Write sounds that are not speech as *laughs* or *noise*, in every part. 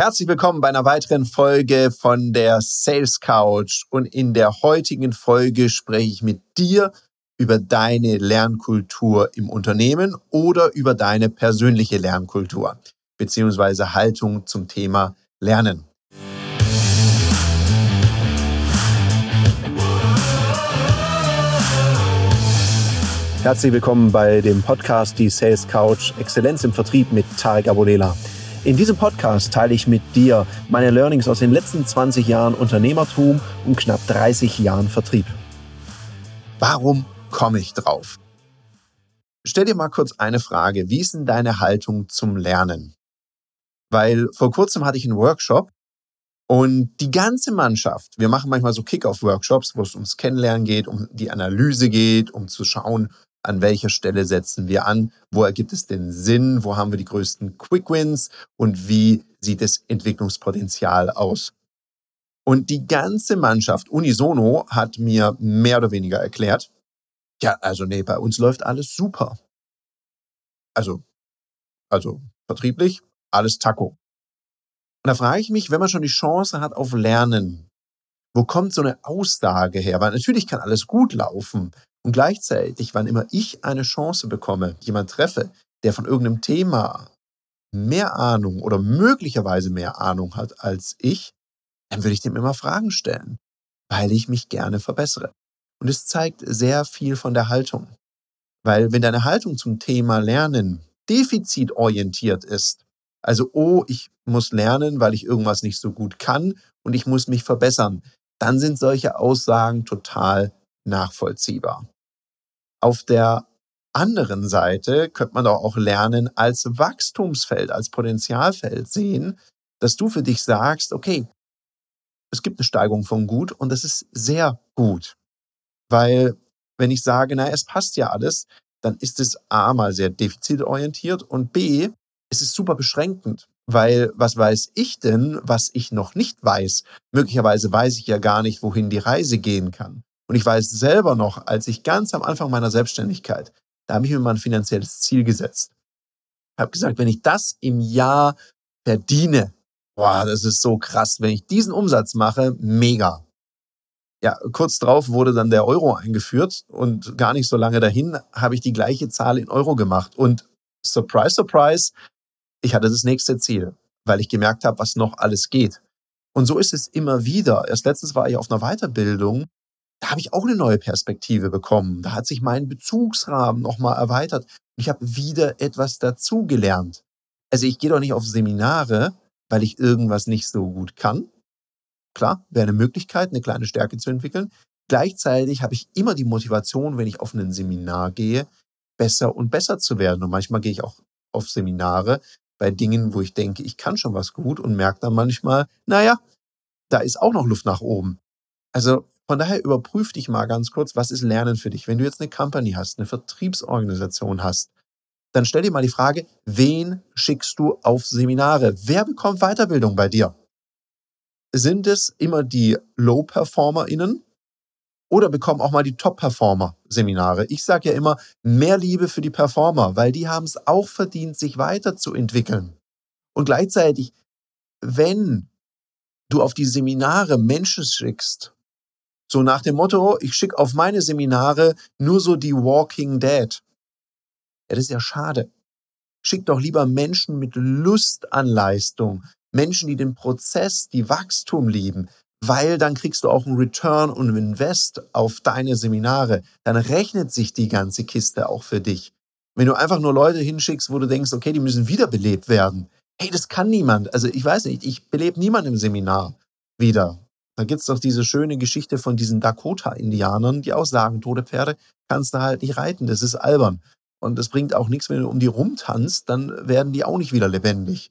Herzlich willkommen bei einer weiteren Folge von der Sales Couch. Und in der heutigen Folge spreche ich mit dir über deine Lernkultur im Unternehmen oder über deine persönliche Lernkultur beziehungsweise Haltung zum Thema Lernen. Herzlich willkommen bei dem Podcast Die Sales Couch Exzellenz im Vertrieb mit Tarek Abodela. In diesem Podcast teile ich mit dir meine Learnings aus den letzten 20 Jahren Unternehmertum und knapp 30 Jahren Vertrieb. Warum komme ich drauf? Stell dir mal kurz eine Frage. Wie ist denn deine Haltung zum Lernen? Weil vor kurzem hatte ich einen Workshop und die ganze Mannschaft, wir machen manchmal so Kick-Off-Workshops, wo es ums Kennenlernen geht, um die Analyse geht, um zu schauen, an welcher Stelle setzen wir an, wo ergibt es den Sinn, wo haben wir die größten Quick Wins und wie sieht das Entwicklungspotenzial aus. Und die ganze Mannschaft unisono hat mir mehr oder weniger erklärt, ja, also nee, bei uns läuft alles super. Also, also vertrieblich, alles Taco. Und da frage ich mich, wenn man schon die Chance hat auf Lernen, wo kommt so eine Aussage her? Weil natürlich kann alles gut laufen, und gleichzeitig, wann immer ich eine Chance bekomme, jemand treffe, der von irgendeinem Thema mehr Ahnung oder möglicherweise mehr Ahnung hat als ich, dann würde ich dem immer Fragen stellen, weil ich mich gerne verbessere. Und es zeigt sehr viel von der Haltung. Weil wenn deine Haltung zum Thema Lernen defizitorientiert ist, also, oh, ich muss lernen, weil ich irgendwas nicht so gut kann und ich muss mich verbessern, dann sind solche Aussagen total nachvollziehbar. Auf der anderen Seite könnte man doch auch lernen, als Wachstumsfeld, als Potenzialfeld sehen, dass du für dich sagst, okay, es gibt eine Steigerung von gut und das ist sehr gut. Weil wenn ich sage, na, es passt ja alles, dann ist es A mal sehr defizitorientiert und B, es ist super beschränkend. Weil was weiß ich denn, was ich noch nicht weiß? Möglicherweise weiß ich ja gar nicht, wohin die Reise gehen kann. Und ich weiß selber noch, als ich ganz am Anfang meiner Selbstständigkeit, da habe ich mir mal ein finanzielles Ziel gesetzt. Ich habe gesagt, wenn ich das im Jahr verdiene, boah, das ist so krass. Wenn ich diesen Umsatz mache, mega. Ja, kurz drauf wurde dann der Euro eingeführt und gar nicht so lange dahin habe ich die gleiche Zahl in Euro gemacht. Und surprise, surprise, ich hatte das nächste Ziel, weil ich gemerkt habe, was noch alles geht. Und so ist es immer wieder. Erst letztens war ich auf einer Weiterbildung da habe ich auch eine neue Perspektive bekommen. Da hat sich mein Bezugsrahmen nochmal erweitert. Ich habe wieder etwas dazugelernt. Also ich gehe doch nicht auf Seminare, weil ich irgendwas nicht so gut kann. Klar, wäre eine Möglichkeit, eine kleine Stärke zu entwickeln. Gleichzeitig habe ich immer die Motivation, wenn ich auf ein Seminar gehe, besser und besser zu werden. Und manchmal gehe ich auch auf Seminare bei Dingen, wo ich denke, ich kann schon was gut und merke dann manchmal, naja, da ist auch noch Luft nach oben. Also von daher überprüf dich mal ganz kurz, was ist Lernen für dich? Wenn du jetzt eine Company hast, eine Vertriebsorganisation hast, dann stell dir mal die Frage, wen schickst du auf Seminare? Wer bekommt Weiterbildung bei dir? Sind es immer die Low-PerformerInnen oder bekommen auch mal die Top-Performer Seminare? Ich sage ja immer, mehr Liebe für die Performer, weil die haben es auch verdient, sich weiterzuentwickeln. Und gleichzeitig, wenn du auf die Seminare Menschen schickst, so nach dem Motto, ich schicke auf meine Seminare nur so die Walking Dead. Ja, das ist ja schade. Schick doch lieber Menschen mit Lust an Leistung, Menschen, die den Prozess, die Wachstum lieben, weil dann kriegst du auch einen Return und Invest auf deine Seminare. Dann rechnet sich die ganze Kiste auch für dich. Wenn du einfach nur Leute hinschickst, wo du denkst, okay, die müssen wiederbelebt werden. Hey, das kann niemand. Also ich weiß nicht, ich belebe niemanden im Seminar wieder. Da gibt es doch diese schöne Geschichte von diesen Dakota-Indianern, die auch sagen, tote Pferde kannst du halt nicht reiten, das ist albern. Und es bringt auch nichts, wenn du um die rumtanzt, dann werden die auch nicht wieder lebendig.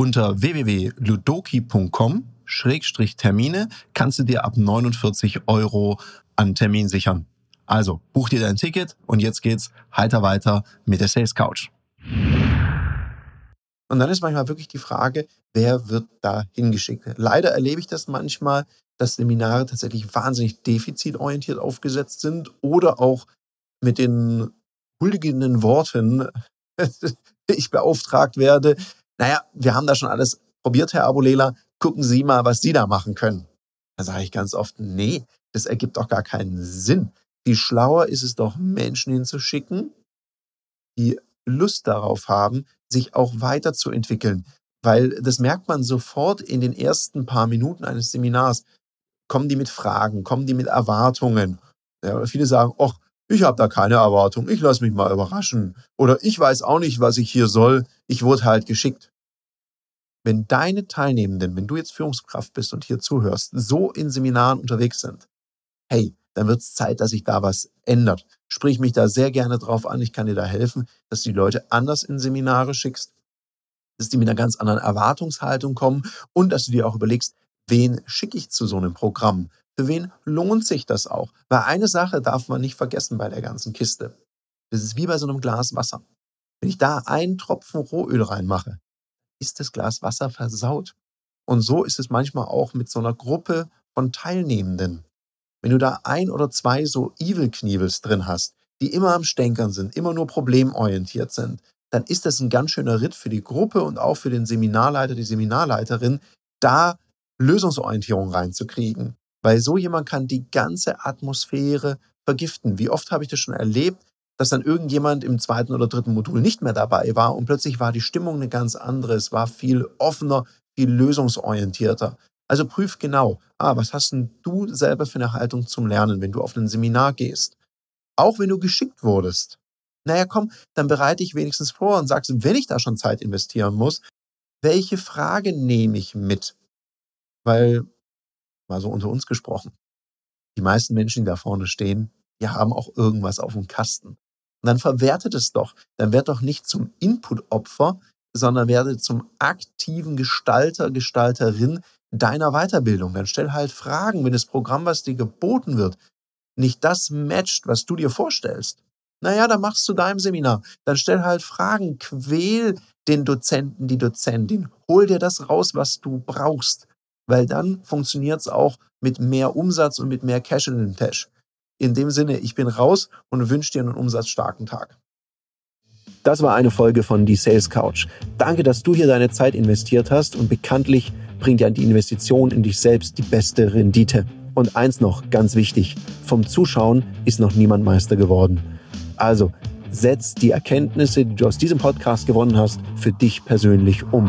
Unter www.ludoki.com-termine kannst du dir ab 49 Euro an Termin sichern. Also buch dir dein Ticket und jetzt geht's heiter weiter mit der Sales Couch. Und dann ist manchmal wirklich die Frage, wer wird da hingeschickt? Leider erlebe ich das manchmal, dass Seminare tatsächlich wahnsinnig defizitorientiert aufgesetzt sind oder auch mit den huldigenden Worten *laughs* ich beauftragt werde. Naja, wir haben da schon alles probiert, Herr Abulela. Gucken Sie mal, was Sie da machen können. Da sage ich ganz oft, nee, das ergibt doch gar keinen Sinn. Viel schlauer ist es doch, Menschen hinzuschicken, die Lust darauf haben, sich auch weiterzuentwickeln. Weil das merkt man sofort in den ersten paar Minuten eines Seminars. Kommen die mit Fragen, kommen die mit Erwartungen? Ja, viele sagen, ach, ich habe da keine Erwartung, ich lasse mich mal überraschen. Oder ich weiß auch nicht, was ich hier soll, ich wurde halt geschickt. Wenn deine Teilnehmenden, wenn du jetzt Führungskraft bist und hier zuhörst, so in Seminaren unterwegs sind, hey, dann wird es Zeit, dass sich da was ändert. Sprich mich da sehr gerne drauf an. Ich kann dir da helfen, dass du die Leute anders in Seminare schickst, dass die mit einer ganz anderen Erwartungshaltung kommen und dass du dir auch überlegst, wen schicke ich zu so einem Programm? Für wen lohnt sich das auch? Weil eine Sache darf man nicht vergessen bei der ganzen Kiste. Das ist wie bei so einem Glas Wasser. Wenn ich da einen Tropfen Rohöl reinmache, ist das Glas Wasser versaut. Und so ist es manchmal auch mit so einer Gruppe von Teilnehmenden. Wenn du da ein oder zwei so Evil-Kniebels drin hast, die immer am Stänkern sind, immer nur problemorientiert sind, dann ist das ein ganz schöner Ritt für die Gruppe und auch für den Seminarleiter, die Seminarleiterin, da Lösungsorientierung reinzukriegen. Weil so jemand kann die ganze Atmosphäre vergiften. Wie oft habe ich das schon erlebt, dass dann irgendjemand im zweiten oder dritten Modul nicht mehr dabei war und plötzlich war die Stimmung eine ganz andere. Es war viel offener, viel lösungsorientierter. Also prüf genau, ah, was hast denn du selber für eine Haltung zum Lernen, wenn du auf ein Seminar gehst? Auch wenn du geschickt wurdest. Naja, komm, dann bereite ich wenigstens vor und sagst, wenn ich da schon Zeit investieren muss, welche Frage nehme ich mit? Weil, mal so unter uns gesprochen, die meisten Menschen, die da vorne stehen, die haben auch irgendwas auf dem Kasten. Und dann verwertet es doch. Dann werd doch nicht zum Input-Opfer, sondern werde zum aktiven Gestalter, Gestalterin deiner Weiterbildung. Dann stell halt Fragen, wenn das Programm, was dir geboten wird, nicht das matcht, was du dir vorstellst. Naja, dann machst du deinem Seminar. Dann stell halt Fragen, quäl den Dozenten, die Dozentin. Hol dir das raus, was du brauchst. Weil dann funktioniert es auch mit mehr Umsatz und mit mehr Cash in den Tash. In dem Sinne, ich bin raus und wünsche dir einen umsatzstarken Tag. Das war eine Folge von Die Sales Couch. Danke, dass du hier deine Zeit investiert hast und bekanntlich bringt ja die Investition in dich selbst die beste Rendite. Und eins noch, ganz wichtig, vom Zuschauen ist noch niemand Meister geworden. Also, setz die Erkenntnisse, die du aus diesem Podcast gewonnen hast, für dich persönlich um.